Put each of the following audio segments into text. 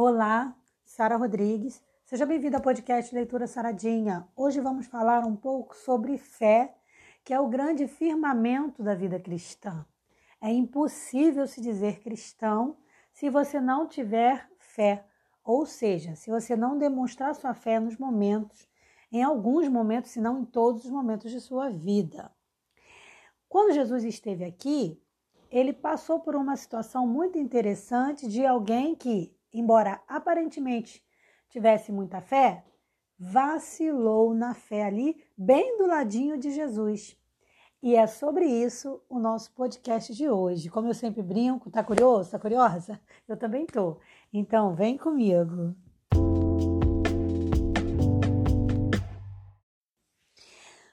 Olá, Sara Rodrigues. Seja bem-vinda ao podcast Leitura Saradinha. Hoje vamos falar um pouco sobre fé, que é o grande firmamento da vida cristã. É impossível se dizer cristão se você não tiver fé, ou seja, se você não demonstrar sua fé nos momentos, em alguns momentos, se não em todos os momentos de sua vida. Quando Jesus esteve aqui, ele passou por uma situação muito interessante de alguém que, embora aparentemente tivesse muita fé, vacilou na fé ali, bem do ladinho de Jesus. E é sobre isso o nosso podcast de hoje. Como eu sempre brinco, tá curioso? Tá curiosa? Eu também tô. Então, vem comigo.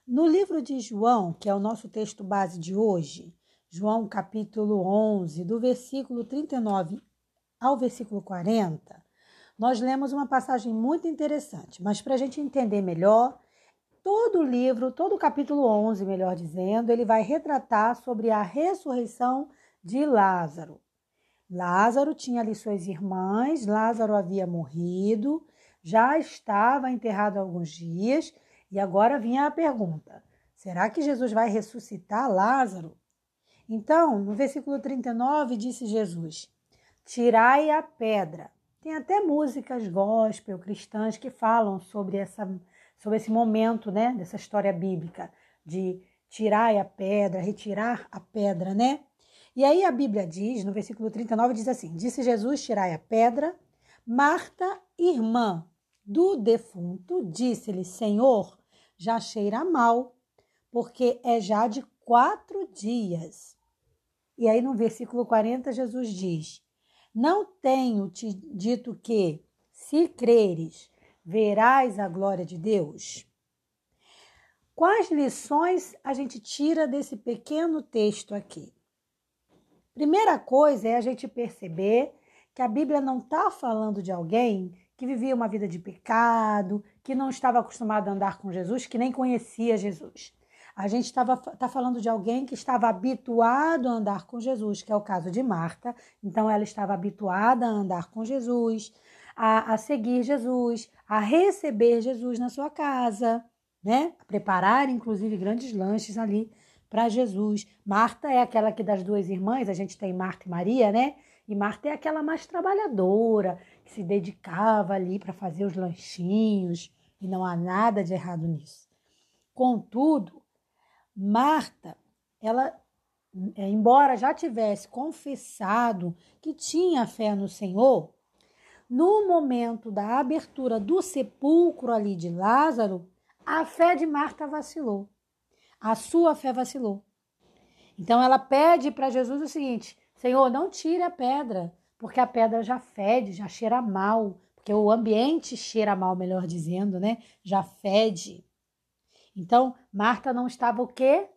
No livro de João, que é o nosso texto base de hoje, João capítulo 11, do versículo 39 ao versículo 40, nós lemos uma passagem muito interessante, mas para a gente entender melhor, todo o livro, todo o capítulo 11, melhor dizendo, ele vai retratar sobre a ressurreição de Lázaro. Lázaro tinha ali suas irmãs, Lázaro havia morrido, já estava enterrado há alguns dias, e agora vinha a pergunta: será que Jesus vai ressuscitar Lázaro? Então, no versículo 39, disse Jesus: Tirai a pedra. Tem até músicas gospel cristãs que falam sobre, essa, sobre esse momento, né, dessa história bíblica, de tirar a pedra, retirar a pedra, né? E aí a Bíblia diz, no versículo 39, diz assim: Disse Jesus: Tirai a pedra. Marta, irmã do defunto, disse-lhe: Senhor, já cheira mal, porque é já de quatro dias. E aí no versículo 40, Jesus diz: não tenho te dito que, se creres, verás a glória de Deus? Quais lições a gente tira desse pequeno texto aqui? Primeira coisa é a gente perceber que a Bíblia não está falando de alguém que vivia uma vida de pecado, que não estava acostumado a andar com Jesus, que nem conhecia Jesus. A gente estava tá falando de alguém que estava habituado a andar com Jesus, que é o caso de Marta. Então, ela estava habituada a andar com Jesus, a, a seguir Jesus, a receber Jesus na sua casa, né? A preparar, inclusive, grandes lanches ali para Jesus. Marta é aquela que das duas irmãs, a gente tem Marta e Maria, né? E Marta é aquela mais trabalhadora, que se dedicava ali para fazer os lanchinhos, e não há nada de errado nisso. Contudo, Marta, ela, é, embora já tivesse confessado que tinha fé no Senhor, no momento da abertura do sepulcro ali de Lázaro, a fé de Marta vacilou. A sua fé vacilou. Então ela pede para Jesus o seguinte: Senhor, não tire a pedra, porque a pedra já fede, já cheira mal, porque o ambiente cheira mal, melhor dizendo, né? Já fede. Então, Marta não estava o quê?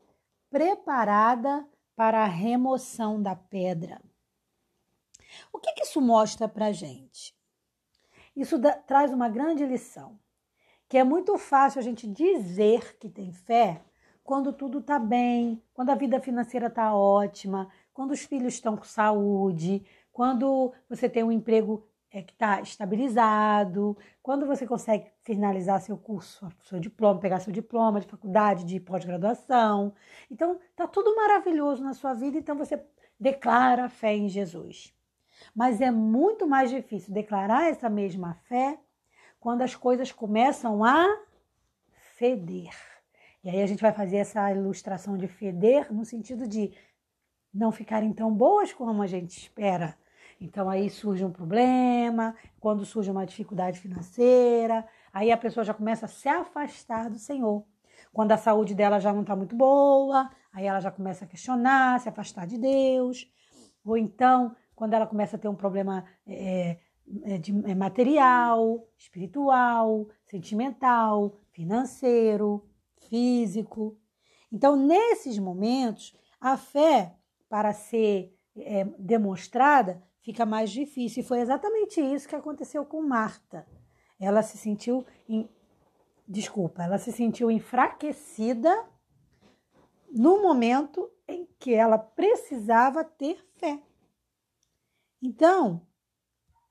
Preparada para a remoção da pedra. O que, que isso mostra para gente? Isso da, traz uma grande lição, que é muito fácil a gente dizer que tem fé quando tudo está bem, quando a vida financeira está ótima, quando os filhos estão com saúde, quando você tem um emprego é que está estabilizado, quando você consegue finalizar seu curso, seu diploma, pegar seu diploma de faculdade, de pós-graduação. Então, tá tudo maravilhoso na sua vida, então você declara fé em Jesus. Mas é muito mais difícil declarar essa mesma fé quando as coisas começam a feder. E aí a gente vai fazer essa ilustração de feder no sentido de não ficarem tão boas como a gente espera então aí surge um problema, quando surge uma dificuldade financeira, aí a pessoa já começa a se afastar do Senhor. Quando a saúde dela já não está muito boa, aí ela já começa a questionar, se afastar de Deus. Ou então, quando ela começa a ter um problema é, é, de, é material, espiritual, sentimental, financeiro, físico. Então, nesses momentos, a fé, para ser é, demonstrada, fica mais difícil. E foi exatamente isso que aconteceu com Marta. Ela se sentiu, em, desculpa, ela se sentiu enfraquecida no momento em que ela precisava ter fé. Então,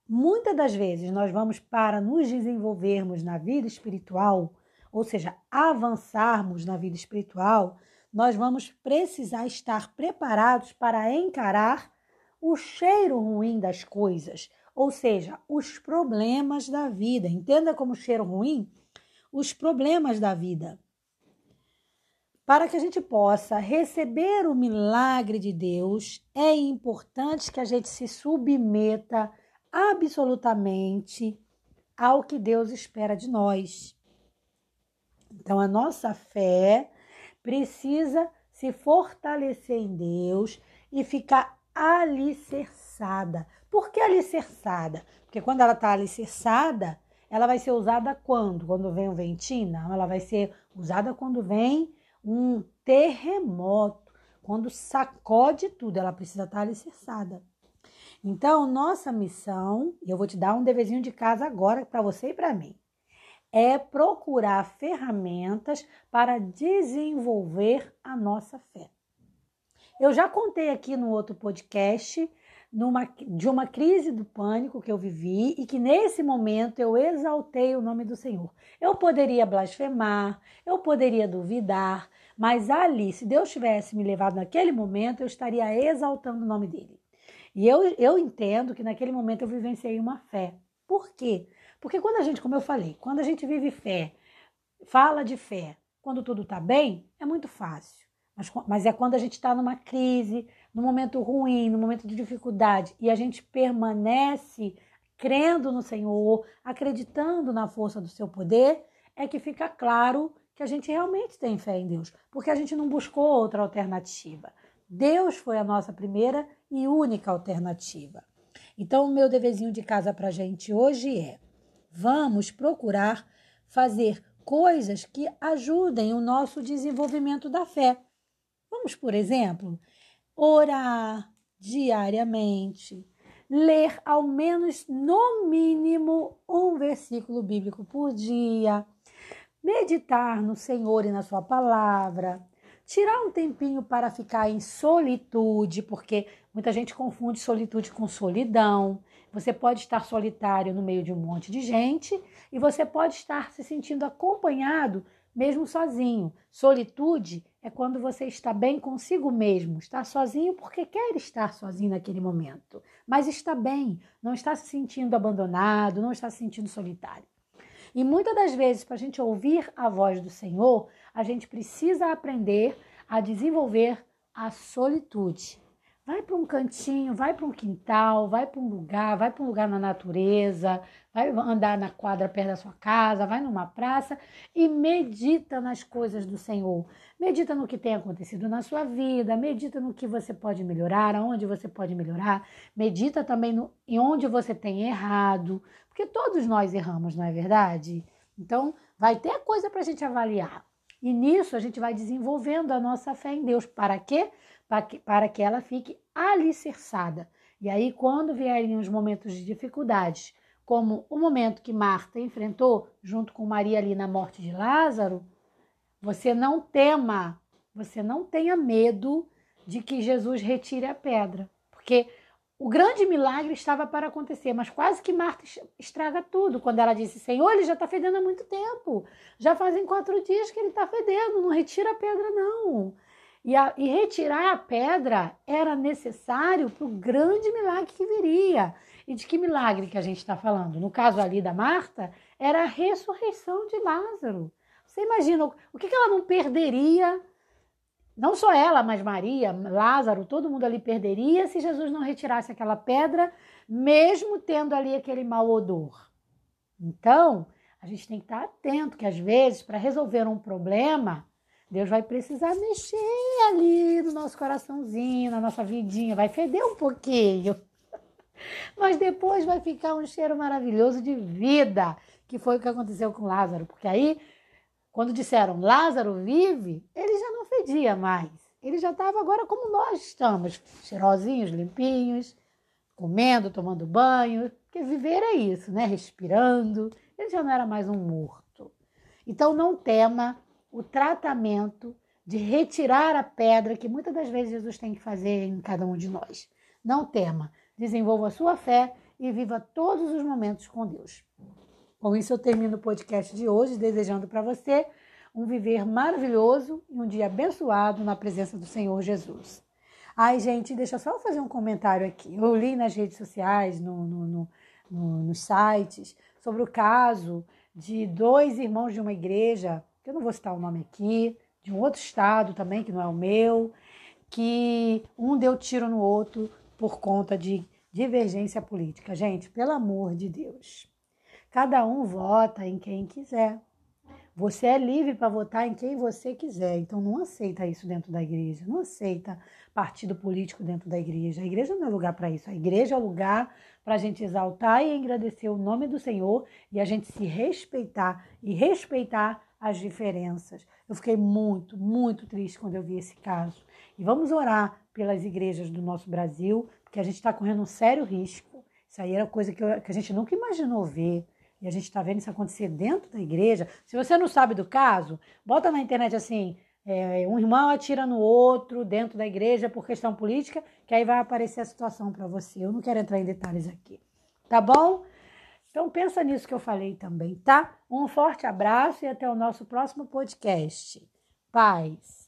muitas das vezes nós vamos para nos desenvolvermos na vida espiritual, ou seja, avançarmos na vida espiritual, nós vamos precisar estar preparados para encarar o cheiro ruim das coisas, ou seja, os problemas da vida. Entenda como cheiro ruim os problemas da vida. Para que a gente possa receber o milagre de Deus, é importante que a gente se submeta absolutamente ao que Deus espera de nós. Então, a nossa fé precisa se fortalecer em Deus e ficar alicerçada. Por que alicerçada? Porque quando ela está alicerçada, ela vai ser usada quando? Quando vem um ventinho? Não, ela vai ser usada quando vem um terremoto, quando sacode tudo, ela precisa estar alicerçada. Então, nossa missão, eu vou te dar um deverzinho de casa agora para você e para mim, é procurar ferramentas para desenvolver a nossa fé. Eu já contei aqui no outro podcast numa, de uma crise do pânico que eu vivi e que nesse momento eu exaltei o nome do Senhor. Eu poderia blasfemar, eu poderia duvidar, mas ali, se Deus tivesse me levado naquele momento, eu estaria exaltando o nome dele. E eu, eu entendo que naquele momento eu vivenciei uma fé. Por quê? Porque quando a gente, como eu falei, quando a gente vive fé, fala de fé, quando tudo está bem, é muito fácil. Mas, mas é quando a gente está numa crise, no momento ruim, no momento de dificuldade, e a gente permanece crendo no Senhor, acreditando na força do seu poder, é que fica claro que a gente realmente tem fé em Deus, porque a gente não buscou outra alternativa. Deus foi a nossa primeira e única alternativa. Então, o meu deverzinho de casa para a gente hoje é: vamos procurar fazer coisas que ajudem o nosso desenvolvimento da fé. Vamos, por exemplo, orar diariamente, ler ao menos, no mínimo, um versículo bíblico por dia, meditar no Senhor e na Sua palavra, tirar um tempinho para ficar em solitude, porque muita gente confunde solitude com solidão. Você pode estar solitário no meio de um monte de gente e você pode estar se sentindo acompanhado mesmo sozinho. Solitude é quando você está bem consigo mesmo, está sozinho porque quer estar sozinho naquele momento, mas está bem, não está se sentindo abandonado, não está se sentindo solitário. E muitas das vezes, para a gente ouvir a voz do Senhor, a gente precisa aprender a desenvolver a solitude. Vai para um cantinho, vai para um quintal, vai para um lugar, vai para um lugar na natureza, vai andar na quadra perto da sua casa, vai numa praça e medita nas coisas do Senhor. Medita no que tem acontecido na sua vida, medita no que você pode melhorar, aonde você pode melhorar, medita também no, em onde você tem errado, porque todos nós erramos, não é verdade? Então, vai ter coisa para a gente avaliar. E nisso a gente vai desenvolvendo a nossa fé em Deus. Para quê? Para que, para que ela fique alicerçada. E aí, quando vierem os momentos de dificuldades, como o momento que Marta enfrentou junto com Maria ali na morte de Lázaro, você não tema, você não tenha medo de que Jesus retire a pedra, porque o grande milagre estava para acontecer, mas quase que Marta estraga tudo quando ela disse: Senhor, ele já está fedendo há muito tempo, já fazem quatro dias que ele está fedendo, não retira a pedra, não. E, a, e retirar a pedra era necessário para o grande milagre que viria. E de que milagre que a gente está falando? No caso ali da Marta, era a ressurreição de Lázaro. Você imagina o que, que ela não perderia? Não só ela, mas Maria, Lázaro, todo mundo ali perderia se Jesus não retirasse aquela pedra, mesmo tendo ali aquele mau odor. Então, a gente tem que estar atento que às vezes, para resolver um problema, Deus vai precisar mexer ali no nosso coraçãozinho, na nossa vidinha, vai feder um pouquinho. Mas depois vai ficar um cheiro maravilhoso de vida, que foi o que aconteceu com Lázaro. Porque aí, quando disseram Lázaro vive, ele já não fedia mais. Ele já estava agora como nós estamos, cheirosinhos, limpinhos, comendo, tomando banho. Porque viver é isso, né? Respirando. Ele já não era mais um morto. Então não tema o tratamento de retirar a pedra que muitas das vezes Jesus tem que fazer em cada um de nós. Não tema, desenvolva a sua fé e viva todos os momentos com Deus. Com isso, eu termino o podcast de hoje, desejando para você um viver maravilhoso e um dia abençoado na presença do Senhor Jesus. Ai, gente, deixa eu só fazer um comentário aqui. Eu li nas redes sociais, no, no, no, no nos sites, sobre o caso de dois irmãos de uma igreja, eu não vou citar o nome aqui, de um outro estado também, que não é o meu, que um deu tiro no outro por conta de divergência política. Gente, pelo amor de Deus. Cada um vota em quem quiser. Você é livre para votar em quem você quiser. Então não aceita isso dentro da igreja. Não aceita partido político dentro da igreja. A igreja não é lugar para isso. A igreja é lugar para a gente exaltar e agradecer o nome do Senhor e a gente se respeitar e respeitar as diferenças. Eu fiquei muito, muito triste quando eu vi esse caso. E vamos orar pelas igrejas do nosso Brasil, porque a gente está correndo um sério risco. Isso aí era coisa que, eu, que a gente nunca imaginou ver. E a gente está vendo isso acontecer dentro da igreja. Se você não sabe do caso, bota na internet assim: é, um irmão atira no outro dentro da igreja por questão política, que aí vai aparecer a situação para você. Eu não quero entrar em detalhes aqui. Tá bom? Então pensa nisso que eu falei também, tá? Um forte abraço e até o nosso próximo podcast. Paz.